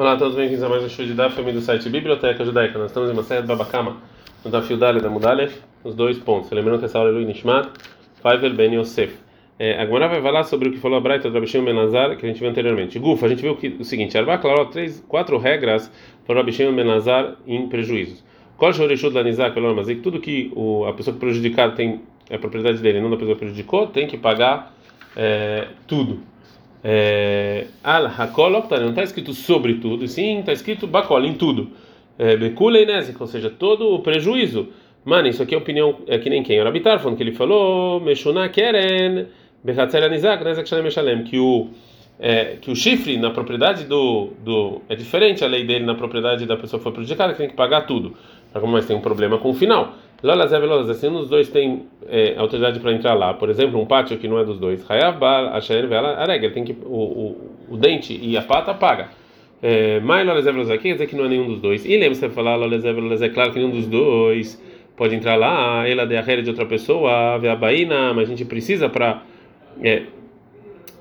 Olá a todos, bem-vindos a mais um show de Daf, do site Biblioteca Judaica. Nós estamos em uma série de Babakama, no Daf Yudale da Mudalef, os dois pontos. Lembrando que essa aula é Lui Nishmat, Faivel Ben Yosef. É, a Gemara vai falar sobre o que falou a Braita do Rabishim Benazar, que a gente viu anteriormente. Gufa, a gente viu que, o seguinte: Arba clarou três, quatro regras para o Rabishim Benazar em prejuízos. O Reshut Lanizar pelo Amazik? Tudo que o, a pessoa prejudicada tem é propriedade dele, não da pessoa que prejudicou, tem que pagar é, tudo. É, al hakol não está escrito sobre tudo, sim está escrito bakol em tudo. É, Bekulei ou seja, todo o prejuízo. Mano, isso aqui é opinião, é que nem quem? O Rabitar, falando que ele falou, Meshuna Keren, Bechatzer Anizak, Nezak Shalem Meshalem, que o é, que o chifre na propriedade do, do. É diferente a lei dele na propriedade da pessoa que foi prejudicada, que tem que pagar tudo. Mas tem um problema com o final. Lola Zé Veloz, assim, um dos dois tem é, autoridade para entrar lá. Por exemplo, um pátio que não é dos dois. Hayav Bal, Asher Vela, Arega, tem que. O, o, o dente e a pata paga. Mas Lola Zé Veloz aqui quer dizer que não é nenhum dos dois. E lembra você falar Lola Zé Veloz, é claro que nenhum dos dois pode entrar lá. Ela de a de outra pessoa, a baína, mas a gente precisa para. É,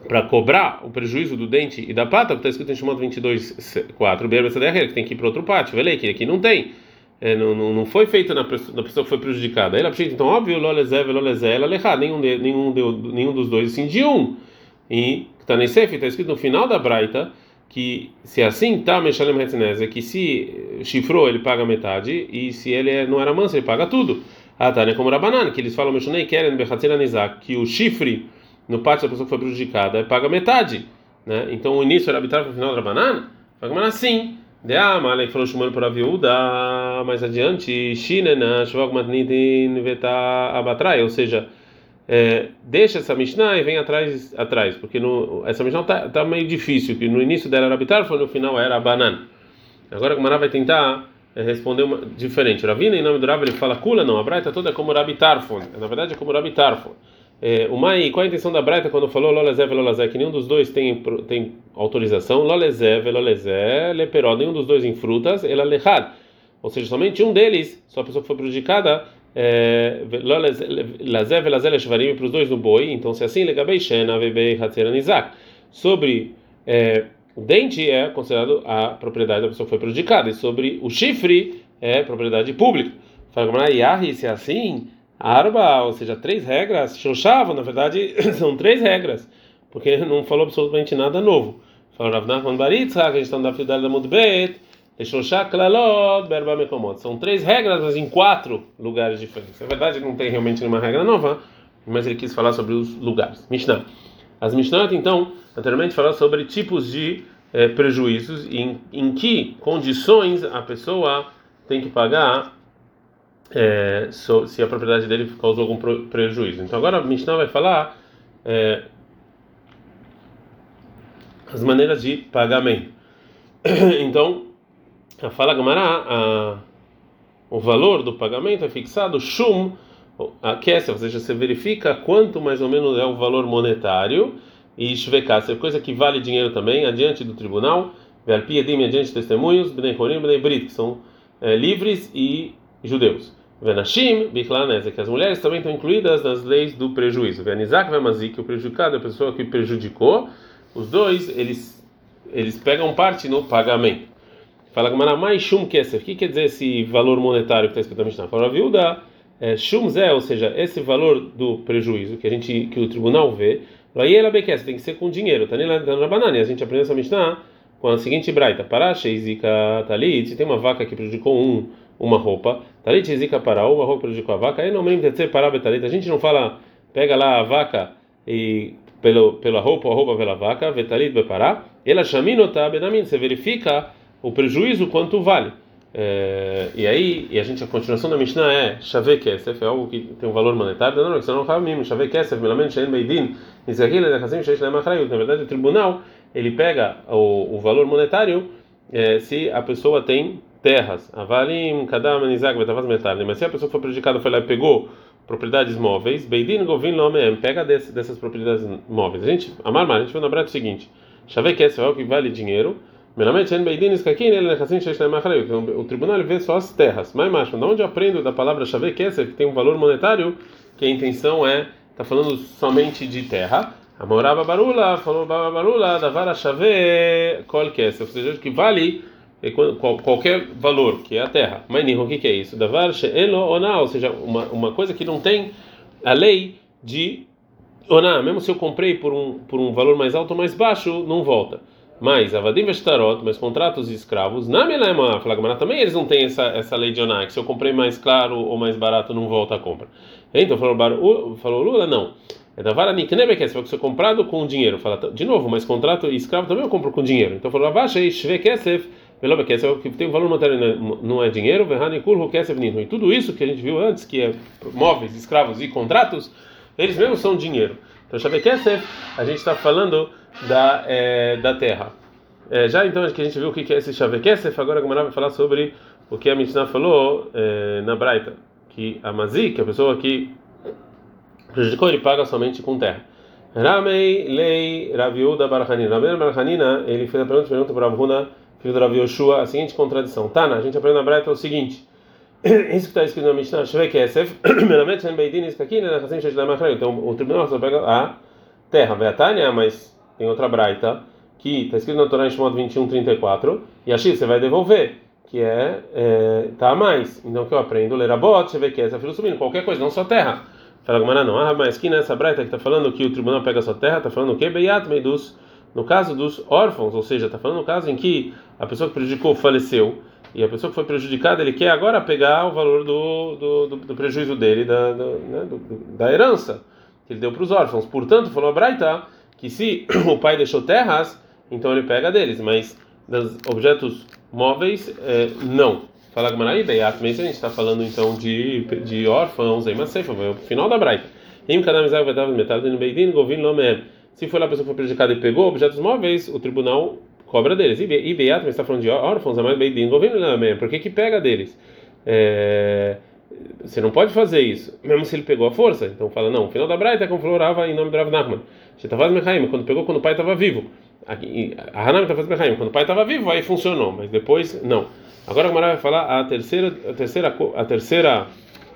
para cobrar o prejuízo do dente e da pata, que está escrito em Shimon 22, 4, que tem que ir para outro pátio, vê que aqui não tem. É, não, não, não, foi feito na pessoa, na pessoa que foi prejudicada. Então, óbvio, lolezé, lolezé, ela lechá, nenhum, de, nenhum, de, nenhum dos dois, sim, de um. E está nesse está escrito no final da Braita que se assim tá Meshalem é que se chifrou ele paga metade e se ele é, não era manso ele paga tudo. Ah, tá, né? Como Rabanan, que eles falam Meshonei Keren Bechatzir que o chifre no pátio da pessoa que foi prejudicada paga metade, né? Então o início era arbitrário para o final da Rabanan, paga assim. De ama, ele falou Shuman para a viúva, mais adiante, Shinena, Veta Abatrai, ou seja, é, deixa essa Mishnah e vem atrás, atrás porque no, essa Mishnah está tá meio difícil, que no início dela era Abitar, foi no final era Banan. Agora o Mará vai tentar é, responder uma, diferente. Ravina, em nome do Rav, ele fala Kula, não, a Braita toda é como Rabi Tarfon, na verdade é como Rabi Tarfon. É, o Mai, qual a intenção da Braita quando falou Lolezev Lolezé? Que nenhum dos dois tem, tem autorização. Lolezev Lolezé, leperó, nenhum dos dois em frutas, ela lehad. Ou seja, somente um deles, só a pessoa que foi prejudicada, é, Lazev para os dois no boi. Então, se assim, Legabei Shena. Sobre é, o dente é considerado a propriedade da pessoa que foi prejudicada. E sobre o chifre é propriedade pública. Fala, Yahi, se é assim Arba, ou seja, três regras, Shoshava, na verdade, são três regras, porque não falou absolutamente nada novo. Falou Rav Nachman Baritza, que a gente está na Fidel da Mudbet, São três regras, mas em quatro lugares diferentes. Na verdade, não tem realmente nenhuma regra nova, mas ele quis falar sobre os lugares. Mishnah. As Mishnah, então, anteriormente falaram sobre tipos de eh, prejuízos, em, em que condições a pessoa tem que pagar é, so, se a propriedade dele causou algum prejuízo. Então agora a Mishnah vai falar é, as maneiras de pagamento. Então, fala Gamará, o valor do pagamento é fixado shum a kessa, ou seja, você verifica quanto mais ou menos é o valor monetário e shvekasser, coisa que vale dinheiro também, adiante do tribunal, verpiedim, adiante testemunhos, bnei horim, bnei brit, que são é, livres e judeus. Venashim, Bichlanes, que as mulheres também estão incluídas nas leis do prejuízo. Venizak, Vemazik, o prejudicado, a pessoa que prejudicou, os dois, eles, eles pegam parte no pagamento. Fala Gamara, mais Shum Kesef. O que quer dizer esse valor monetário que está escrito na Mishnah? Fala a viúva, é, Shum Zé, ou seja, esse valor do prejuízo que a gente, que o tribunal vê, aí ela bequece, tem que ser com dinheiro. Tá na banana. E a gente aprende essa Mishnah com a seguinte braita: Pará, Sheizika Talit, tem uma vaca que prejudicou um uma roupa, talit zika para uma roupa prejudicou a vaca, aí não me para betalit. A gente não fala, pega lá a vaca e pelo pela roupa, a roupa pela vaca, vetalit bepará. Ela chaminota benamin, você verifica o prejuízo quanto vale. É, e aí, e a gente a continuação da Mishnah é chave kesef, é algo que tem um valor monetário, não, você não fala mesmo, chave kesef, melamen shein beidin, nizahil edachazim sheish lem achrayut. Na verdade, o tribunal ele pega o, o valor monetário é, se a pessoa tem terras, avalim, kadam, nizag, betavaz metarne, mas se a pessoa foi prejudicada, foi lá e pegou propriedades móveis, beidin, govin, lomem, pega desse, dessas propriedades móveis. A gente, amar, a gente vai lembrar o seguinte, chave que é o que vale dinheiro, Nechassim, sheish O tribunal vê só as terras. Mas, macho, de onde eu aprendo da palavra chave que que tem um valor monetário, que a intenção é, está falando somente de terra, Amorava Barula falou Barula davar chave kol kesef, ou seja, que vale qualquer valor, que é a terra. Mas o que, que é isso? Davar she'elo oná, ou seja, uma, uma coisa que não tem a lei de oná, mesmo se eu comprei por um, por um valor mais alto ou mais baixo, não volta. Mas avadim vestarot, mas contratos de escravos, na melema flagmana também eles não têm essa, essa lei de oná, que se eu comprei mais claro ou mais barato não volta a compra. Então falou, falou Lula, não. É da vara niknebekes, vai ser comprado com dinheiro. Fala, de novo, mas contrato escravo também eu compro com dinheiro. Então falou, e shvekesef, velobekesef, que tem um valor material não é dinheiro, verhanikur kesef. E tudo isso que a gente viu antes, que é móveis, escravos e contratos, eles mesmos são dinheiro. Então shvekesef, a gente está falando da, é, da terra. É, já então que a gente viu o que é esse shvekesef, agora a Gamara vai falar sobre o que a Mishnah falou é, na Braita, que a Mazi, que é a pessoa que prejudicou, ele paga somente com terra. Ramei lei Raviuda Barhanina. Rabi Barhanina, ele fez a pergunta, pergunta para Ravuna, filho do Rav Yoshua, a seguinte contradição. Tana, a gente aprende na Breta o seguinte. Isso que está escrito na Mishnah, Shvei Kesef, Melamed Shen Beidin Iskakin, Nachassim Shej Lamachrei. Então o tribunal só pega a terra. Veatania, mas tem outra Braita, que está escrito na Torá em Shemot 21, 34, e a X você vai devolver, que é, é tá a mais. Então o que eu aprendo? Lerabot, Shvei Kesef, filho subindo, qualquer coisa, não só terra. Fala Gumara, não. Ah, mas aqui nessa breita que está falando que o tribunal pega a sua terra, está falando o quê? Beiat Meidus. No caso dos órfãos, ou seja, está falando no caso em que a pessoa que prejudicou faleceu e a pessoa que foi prejudicada ele quer agora pegar o valor do, do, do, do prejuízo dele, da, do, né, da herança que ele deu para os órfãos. Portanto, falou a Braita que se o pai deixou terras, então ele pega deles, mas dos objetos móveis, é, não. Fala Gamaraí, Beyat, mas a gente está falando então de, de órfãos, aí mas foi o final da Braita. Cada metade. Se foi lá a pessoa que foi prejudicada e pegou objetos móveis, o tribunal cobra deles. E Beyat, mas está falando de órfãos, é mais Beidin, Govin Lomer. Por que que pega deles? É, você não pode fazer isso, mesmo se ele pegou a força. Então fala, não, o final da Braita é como falou Rava em nome do Rav Nachman. Shetavaz Mechaim, quando pegou quando o pai estava vivo. A Hanam está fazendo Mechaim, quando o pai estava vivo, aí funcionou, mas depois não. Agora a Gemara vai falar a terceira, a terceira, a terceira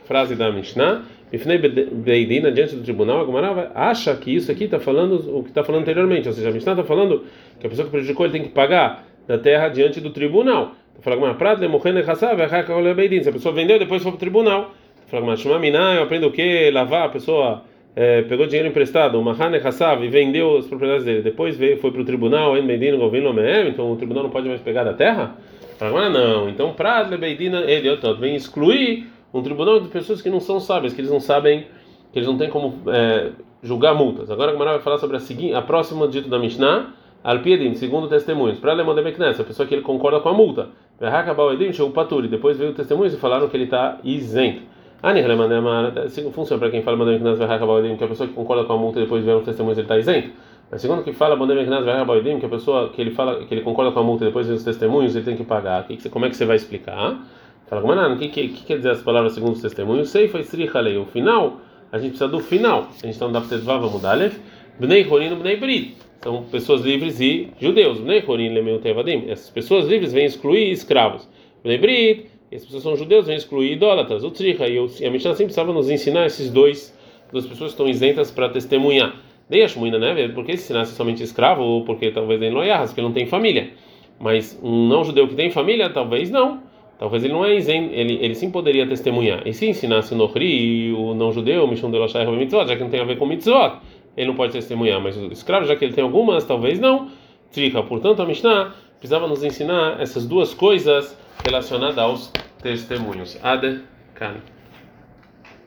frase da Mishnah. Ifnei Beidina, diante do tribunal, a Gemara acha que isso aqui está falando o que está falando anteriormente. Ou seja, a Mishnah está falando que a pessoa que prejudicou ele tem que pagar da terra diante do tribunal. Fala Gemara, Prat morrendo Se a pessoa vendeu, depois foi para o tribunal. Fala Gemara, Shema eu aprendo o que? Lavar, a pessoa é, pegou dinheiro emprestado, Mahane Hassav, e vendeu as propriedades dele. Depois veio, foi para o tribunal, então o tribunal não pode mais pegar da terra? Agora não. Então, para Beidina, ele vem excluir um tribunal de pessoas que não são sábias, que eles não sabem, que eles não têm como é, julgar multas. Agora a Gemara vai falar sobre a, seguinte, a próxima dito da Mishnah, Alpiedim, segundo testemunhos. Para Lemon Beknes, a pessoa que ele concorda com a multa. Depois veio testemunhos e falaram que ele está isento. Assim funciona para quem fala que a pessoa que concorda com a multa e depois veio testemunhos ele está isento. Mas segundo que fala que a pessoa que ele fala que ele concorda com a multa depois vem os testemunhos, ele tem que pagar. Como é que você vai explicar? Fala, o que, que, que quer dizer essa palavra segundo os testemunhos? Sei foi lei. O final, a gente precisa do final. A gente está no Daptetvá, vamos dar Aleph. Bnei Horin Bnei Brit. São pessoas livres e judeus. Bnei Horin Lemeu Tevadim. Essas pessoas livres vêm excluir escravos. Bnei Brit. Essas pessoas são judeus, vêm excluir idólatras. O Tricha e a Mishnah sempre precisava nos ensinar esses dois, duas pessoas que estão isentas para testemunhar. Dei a Shmuina, né? Porque se nasce somente escravo, ou porque talvez é porque ele não tem família. Mas um não judeu que tem família, talvez não. Talvez ele não é isento, ele, ele sim poderia testemunhar. E se ensinasse o Nohri, o não judeu, Mishon de Loshai Mitzvot, já que não tem a ver com Mitzvot, ele não pode testemunhar. Mas o escravo, já que ele tem algumas, talvez não. Trica. Portanto, a Mishnah precisava nos ensinar essas duas coisas relacionadas aos testemunhos. Ade, Kan.